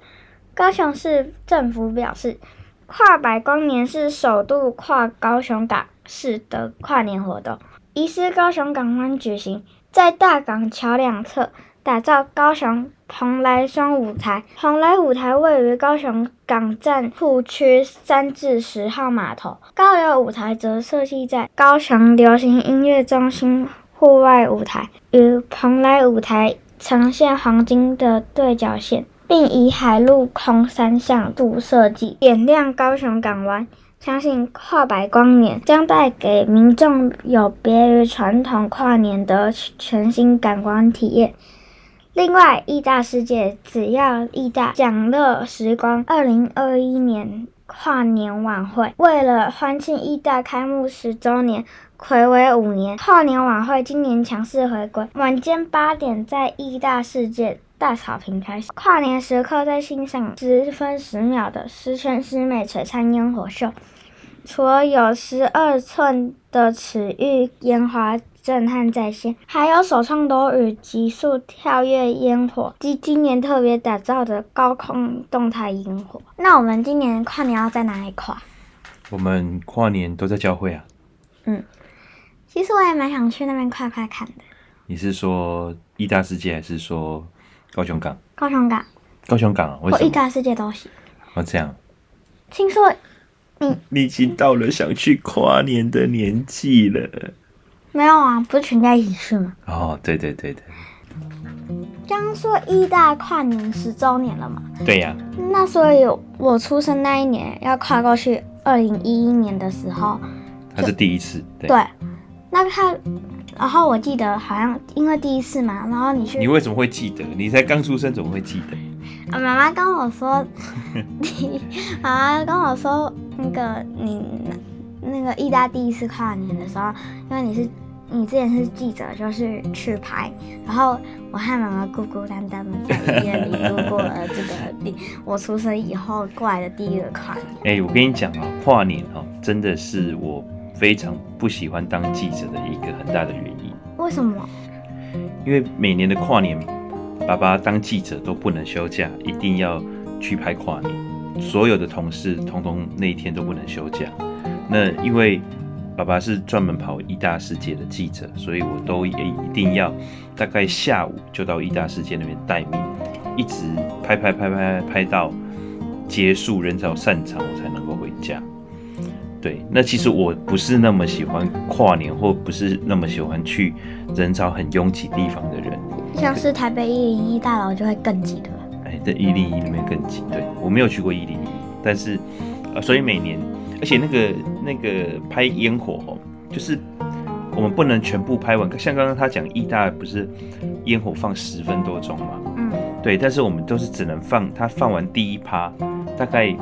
[SPEAKER 3] 高雄市政府表示，跨百光年是首度跨高雄港市的跨年活动，移师高雄港湾举行，在大港桥两侧打造高雄蓬莱双舞台。蓬莱舞台位于高雄港站户区三至十号码头，高流舞台则设计在高雄流行音乐中心户外舞台，与蓬莱舞台呈现黄金的对角线。并以海陆空三项度设计，点亮高雄港湾。相信跨百光年将带给民众有别于传统跨年的全新感官体验。另外，义大世界只要义大享乐时光二零二一年跨年晚会，为了欢庆义大开幕十周年，睽违五年，跨年晚会今年强势回归，晚间八点在义大世界。大草坪开始，跨年时刻在欣赏十分十秒的十全十美璀璨烟火秀。除了有十二寸的尺玉烟花震撼在线，还有首创多雨急速跳跃烟火及今年特别打造的高空动态烟火。那我们今年跨年要在哪里跨？
[SPEAKER 4] 我们跨年都在教会啊。
[SPEAKER 3] 嗯，其实我也蛮想去那边跨跨看的。
[SPEAKER 4] 你是说义大世界，还是说？高雄港，
[SPEAKER 3] 高雄港，
[SPEAKER 4] 高雄港，我
[SPEAKER 3] 义大世界都行。
[SPEAKER 4] 哦，这样。
[SPEAKER 3] 听说你
[SPEAKER 4] 你已经到了想去跨年的年纪了。
[SPEAKER 3] 没有啊，不是全家一起去吗？
[SPEAKER 4] 哦，对对对对。
[SPEAKER 3] 刚说一大跨年十周年了嘛？
[SPEAKER 4] 对呀、啊。
[SPEAKER 3] 那所以我出生那一年要跨过去二零一一年的时候，
[SPEAKER 4] 他是第一次。对。
[SPEAKER 3] 对那他。然后我记得好像因为第一次嘛，然后你去，
[SPEAKER 4] 你为什么会记得？你才刚出生，怎么会记得？
[SPEAKER 3] 啊，妈妈跟我说，你妈妈跟我说，那个你那个意大第一次跨年的时候，因为你是你之前是记者，就是去拍，然后我和妈妈孤孤单单的在医院里度过了这个第我出生以后过来的第一个跨年。
[SPEAKER 4] 哎、欸，我跟你讲啊，跨年哦，真的是我非常不喜欢当记者的一个很大的原因。
[SPEAKER 3] 为什么？
[SPEAKER 4] 因为每年的跨年，爸爸当记者都不能休假，一定要去拍跨年。所有的同事通通那一天都不能休假。那因为爸爸是专门跑一大世界的记者，所以我都也一定要大概下午就到一大世界那边待命，一直拍拍拍拍拍到结束人潮散场，我才能够回家。对，那其实我不是那么喜欢跨年，或不是那么喜欢去人潮很拥挤地方的人。
[SPEAKER 3] 像是台北一零一大楼就会更挤的。
[SPEAKER 4] 哎，在一零一里面更挤。对，我没有去过一零一，但是呃，所以每年，而且那个那个拍烟火哦，就是我们不能全部拍完。像刚刚他讲，义大不是烟火放十分多钟嘛？嗯，对，但是我们都是只能放，他放完第一趴，大概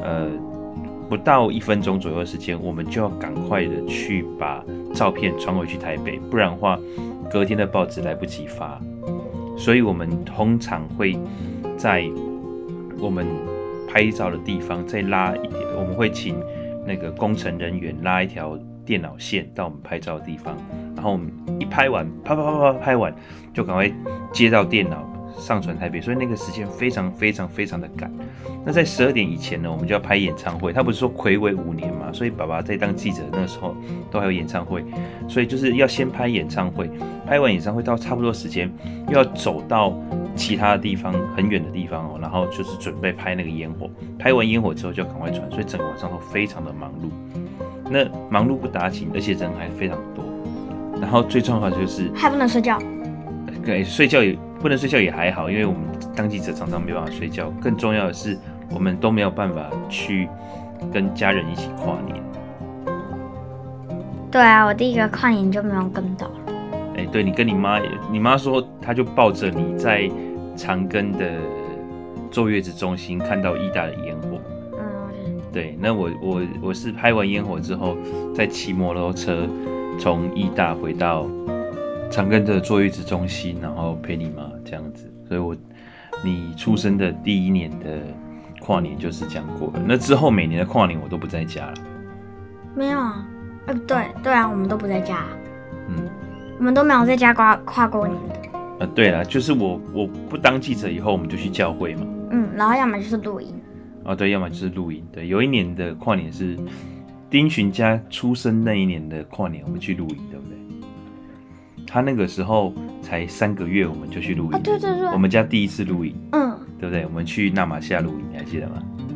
[SPEAKER 4] 呃。不到一分钟左右的时间，我们就要赶快的去把照片传回去台北，不然的话，隔天的报纸来不及发。所以，我们通常会在我们拍照的地方再拉一点，我们会请那个工程人员拉一条电脑线到我们拍照的地方，然后我们一拍完，啪啪啪啪拍完，就赶快接到电脑。上传台北，所以那个时间非常非常非常的赶。那在十二点以前呢，我们就要拍演唱会。他不是说魁违五年嘛，所以爸爸在当记者那时候都还有演唱会，所以就是要先拍演唱会，拍完演唱会到差不多时间，又要走到其他的地方很远的地方哦，然后就是准备拍那个烟火。拍完烟火之后就要赶快传，所以整个晚上都非常的忙碌。那忙碌不打紧，而且人还非常多。然后最重要的就是
[SPEAKER 3] 还不能睡觉。
[SPEAKER 4] 对，睡觉也。不能睡觉也还好，因为我们当记者常常没办法睡觉。更重要的是，我们都没有办法去跟家人一起跨年。
[SPEAKER 3] 对啊，我第一个跨年就没有跟到。
[SPEAKER 4] 哎，对，你跟你妈，你妈说她就抱着你在长庚的坐月子中心看到义大的烟火。嗯。对，那我我我是拍完烟火之后，再骑摩托车从义大回到。长庚的坐月子中心，然后陪你妈这样子，所以我你出生的第一年的跨年就是这样过的。那之后每年的跨年我都不在家了。
[SPEAKER 3] 没有啊，呃，对对啊，我们都不在家。
[SPEAKER 4] 嗯，
[SPEAKER 3] 我们都没有在家跨跨过年的。
[SPEAKER 4] 呃，对了，就是我我不当记者以后，我们就去教会嘛。
[SPEAKER 3] 嗯，然后要么就是录音。
[SPEAKER 4] 哦，对，要么就是录音。对，有一年的跨年是丁寻家出生那一年的跨年，我们去录音，对不对？他那个时候才三个月，我们就去录音。
[SPEAKER 3] 啊，对对对，
[SPEAKER 4] 我们家第一次露营，
[SPEAKER 3] 嗯，
[SPEAKER 4] 对不对？我们去纳玛夏露营，你还记得吗？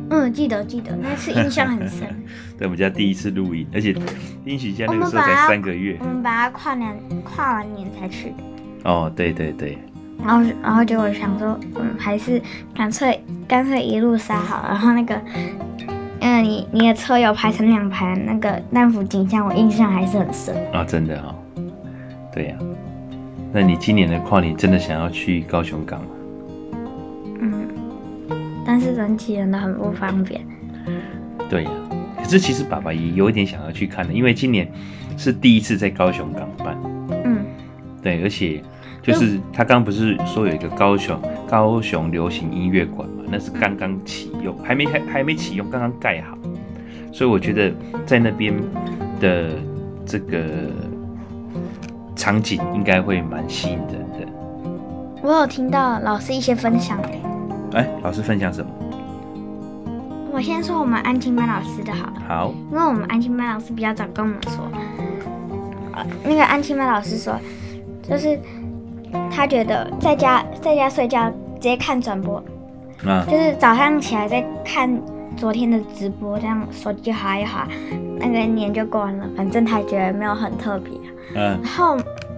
[SPEAKER 3] 嗯，记得记得，那次印象很深。
[SPEAKER 4] 对，我们家第一次露营，而且英许家那个时候才三个月，
[SPEAKER 3] 我们把它跨年跨完年才去的。
[SPEAKER 4] 哦，对对对。
[SPEAKER 3] 然后然后结果想说，嗯，还是干脆干脆一路杀好。然后那个，嗯，你你的车有排成两排，那个那幅景象我印象还是很深。
[SPEAKER 4] 啊，真的哈、哦。对呀、啊，那你今年的跨年真的想要去高雄港吗？
[SPEAKER 3] 嗯，但是人挤人的很不方便。
[SPEAKER 4] 对呀、啊，可是其实爸爸也有一点想要去看的，因为今年是第一次在高雄港办。
[SPEAKER 3] 嗯，
[SPEAKER 4] 对，而且就是他刚刚不是说有一个高雄高雄流行音乐馆嘛，那是刚刚启用，还没还还没启用，刚刚盖好，所以我觉得在那边的这个。场景应该会蛮吸引人的。
[SPEAKER 3] 我有听到老师一些分享哎、
[SPEAKER 4] 欸，老师分享什么？
[SPEAKER 3] 我先说我们安亲班老师的好了。
[SPEAKER 4] 好。
[SPEAKER 3] 因为我们安亲班老师比较早跟我们说，那个安亲班老师说，就是他觉得在家在家睡觉直接看转播，
[SPEAKER 4] 啊，
[SPEAKER 3] 就是早上起来再看昨天的直播，这样手机划一划，那个年就过完了，反正他觉得没有很特别。
[SPEAKER 4] 嗯，
[SPEAKER 3] 然后，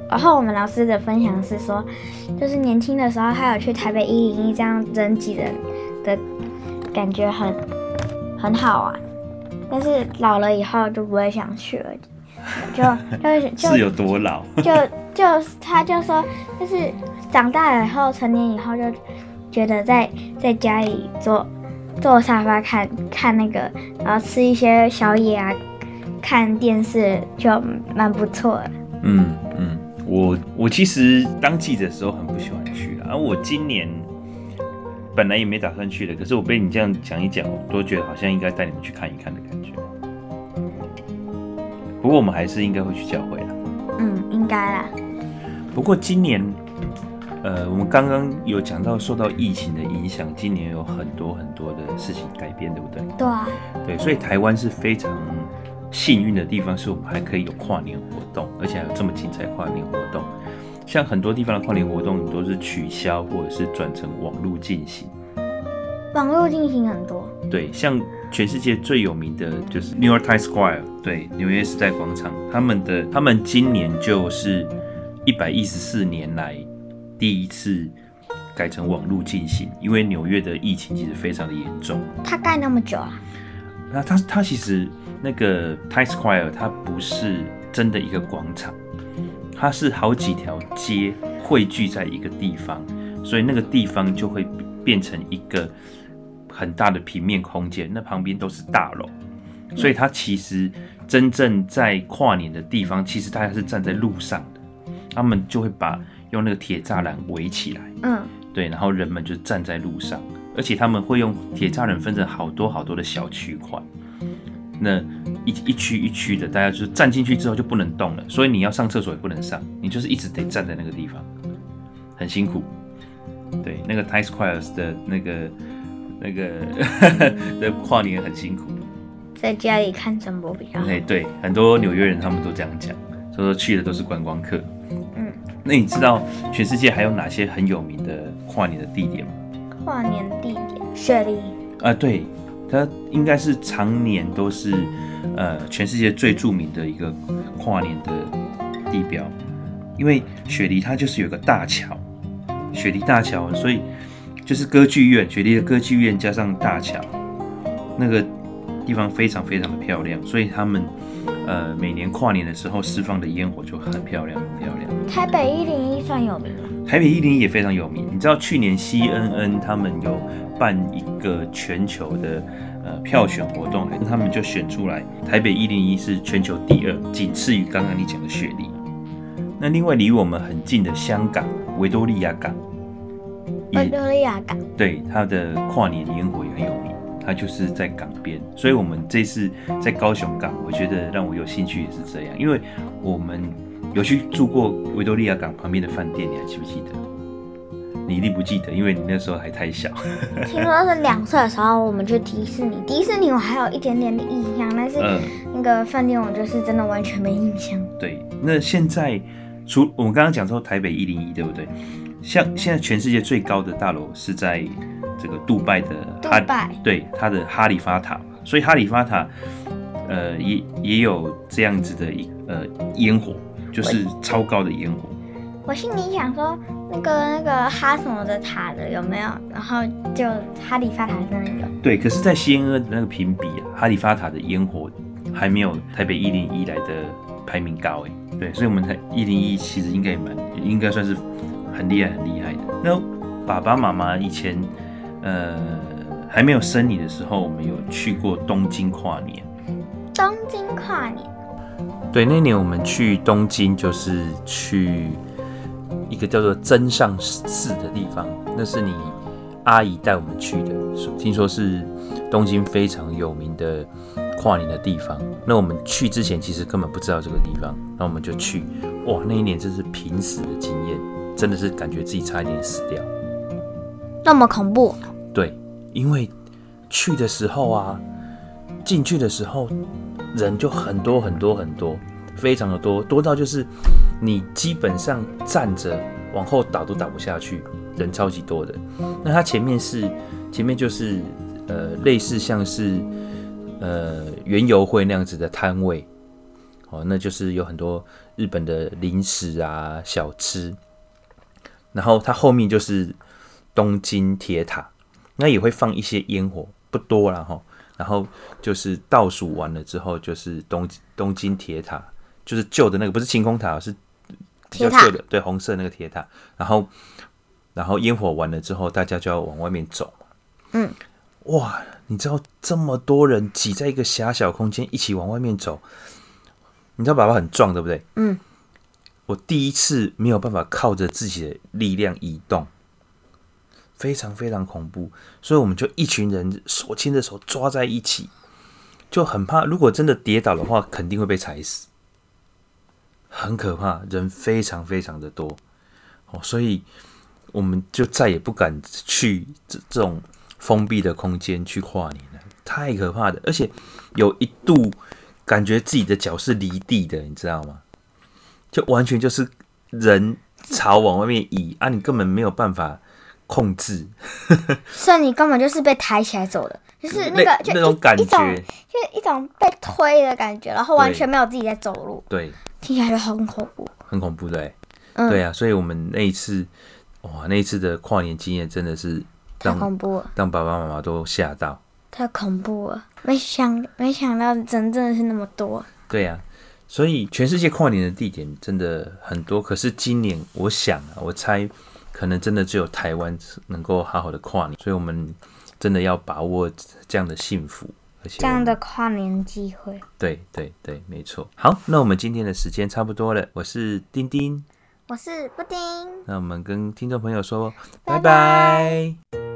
[SPEAKER 3] 然后我们老师的分享是说，就是年轻的时候他有去台北一零一这样人挤人的感觉很很好啊，但是老了以后就不会想去了，就 就就是
[SPEAKER 4] 有多老？
[SPEAKER 3] 就就他就说，就是长大了以后，成年以后就觉得在在家里坐坐沙发看看那个，然后吃一些宵夜啊，看电视就蛮不错的。
[SPEAKER 4] 嗯嗯，我我其实当记者的时候很不喜欢去，而我今年本来也没打算去的，可是我被你这样讲一讲，我都觉得好像应该带你们去看一看的感觉。不过我们还是应该会去教会啦。
[SPEAKER 3] 嗯，应该啦。
[SPEAKER 4] 不过今年，呃，我们刚刚有讲到受到疫情的影响，今年有很多很多的事情改变，对不对？
[SPEAKER 3] 对啊。
[SPEAKER 4] 对，所以台湾是非常幸运的地方，是我们还可以有跨年活动，而且还有这么精彩跨年活动。像很多地方的跨年活动都是取消或者是转成网络进行。
[SPEAKER 3] 网络进行很多。
[SPEAKER 4] 对，像。全世界最有名的就是 New York Times Square，对，纽约时代广场，他们的他们今年就是一百一十四年来第一次改成网络进行，因为纽约的疫情其实非常的严重。
[SPEAKER 3] 他盖那么久啊？
[SPEAKER 4] 那他他其实那个 Times Square 它不是真的一个广场，它是好几条街汇聚在一个地方，所以那个地方就会变成一个。很大的平面空间，那旁边都是大楼，所以它其实真正在跨年的地方，其实大家是站在路上的。他们就会把用那个铁栅栏围起来，嗯，对，然后人们就站在路上，而且他们会用铁栅栏分成好多好多的小区块，那一一区一区的，大家就站进去之后就不能动了，所以你要上厕所也不能上，你就是一直得站在那个地方，很辛苦。对，那个 Times Square 的那个。那个 的跨年很辛苦，
[SPEAKER 3] 在家里看直播比较好。
[SPEAKER 4] 哎，对，很多纽约人他们都这样讲，所以说去的都是观光客。嗯，那你知道全世界还有哪些很有名的跨年的地点吗？
[SPEAKER 3] 跨年地点，雪梨。
[SPEAKER 4] 啊，对，它应该是常年都是呃全世界最著名的一个跨年的地标，因为雪梨它就是有个大桥，雪梨大桥，所以。就是歌剧院，雪梨的歌剧院加上大桥，那个地方非常非常的漂亮，所以他们呃每年跨年的时候释放的烟火就很漂亮，很漂亮。
[SPEAKER 3] 台北一零一算有名吗？
[SPEAKER 4] 台北一零一也非常有名。你知道去年 CNN 他们有办一个全球的呃票选活动，他们就选出来台北一零一是全球第二，仅次于刚刚你讲的雪梨。那另外离我们很近的香港维多利亚港。
[SPEAKER 3] 维多利亚港，
[SPEAKER 4] 对，它的跨年烟火也很有名，它就是在港边，所以我们这次在高雄港，我觉得让我有兴趣也是这样，因为我们有去住过维多利亚港旁边的饭店，你还记不记得？你一定不记得，因为你那时候还太小。
[SPEAKER 3] 听说是两岁的时候我们去迪士尼，迪士尼我还有一点点的印象，但是那个饭店我就是真的完全没印象。
[SPEAKER 4] 对，那现在除我们刚刚讲说台北一零一，对不对？像现在全世界最高的大楼是在这个杜拜的哈，
[SPEAKER 3] 杜拜，
[SPEAKER 4] 对，它的哈利法塔，所以哈利法塔，呃，也也有这样子的一呃烟火，就是超高的烟火。
[SPEAKER 3] 我心里想说，那个那个哈什么的塔的有没有？然后就哈利法塔真的有。
[SPEAKER 4] 对，可是，在 CNN 的那个评比啊，哈利法塔的烟火还没有台北一零一来的排名高哎。对，所以我们台一零一其实应该也蛮，应该算是。很厉害，很厉害的。那爸爸妈妈以前，呃，还没有生你的时候，我们有去过东京跨年。
[SPEAKER 3] 东京跨年。
[SPEAKER 4] 对，那年我们去东京，就是去一个叫做真上寺的地方。那是你阿姨带我们去的，听说是东京非常有名的跨年的地方。那我们去之前，其实根本不知道这个地方，那我们就去。哇，那一年真是濒死的经验。真的是感觉自己差一点死掉，
[SPEAKER 3] 那么恐怖？
[SPEAKER 4] 对，因为去的时候啊，进去的时候人就很多很多很多，非常的多，多到就是你基本上站着往后倒都倒不下去，人超级多的。那它前面是前面就是呃类似像是呃园游会那样子的摊位，哦，那就是有很多日本的零食啊小吃。然后它后面就是东京铁塔，那也会放一些烟火，不多了哈。然后就是倒数完了之后，就是东东京铁塔，就是旧的那个，不是晴空塔，是比较旧的，对，红色那个铁塔。然后，然后烟火完了之后，大家就要往外面走。嗯，哇，你知道这么多人挤在一个狭小空间一起往外面走，你知道爸爸很壮，对不对？嗯。我第一次没有办法靠着自己的力量移动，非常非常恐怖。所以我们就一群人手牵着手抓在一起，就很怕，如果真的跌倒的话，肯定会被踩死，很可怕，人非常非常的多哦，所以我们就再也不敢去这这种封闭的空间去跨年了，太可怕的，而且有一度感觉自己的脚是离地的，你知道吗？就完全就是人朝往外面移啊，你根本没有办法控制，
[SPEAKER 3] 所以你根本就是被抬起来走的，就是那个
[SPEAKER 4] 那，
[SPEAKER 3] 就
[SPEAKER 4] 那种感觉，
[SPEAKER 3] 就是一种被推的感觉，然后完全没有自己在走路，
[SPEAKER 4] 对，
[SPEAKER 3] 听起来就很恐怖，
[SPEAKER 4] 很恐怖，对，
[SPEAKER 3] 嗯，
[SPEAKER 4] 对啊，所以我们那一次，哇，那一次的跨年经验真的是
[SPEAKER 3] 太
[SPEAKER 4] 让
[SPEAKER 3] 恐怖了，
[SPEAKER 4] 让爸爸妈妈都吓到，
[SPEAKER 3] 太恐怖了，没想没想到人真的是那么多，
[SPEAKER 4] 对呀、啊。所以全世界跨年的地点真的很多，可是今年我想啊，我猜可能真的只有台湾能够好好的跨年，所以我们真的要把握这样的幸福，而且
[SPEAKER 3] 这样的跨年机会。
[SPEAKER 4] 对对对，没错。好，那我们今天的时间差不多了，我是丁丁，
[SPEAKER 3] 我是布丁，
[SPEAKER 4] 那我们跟听众朋友说
[SPEAKER 3] 拜拜
[SPEAKER 4] 拜拜。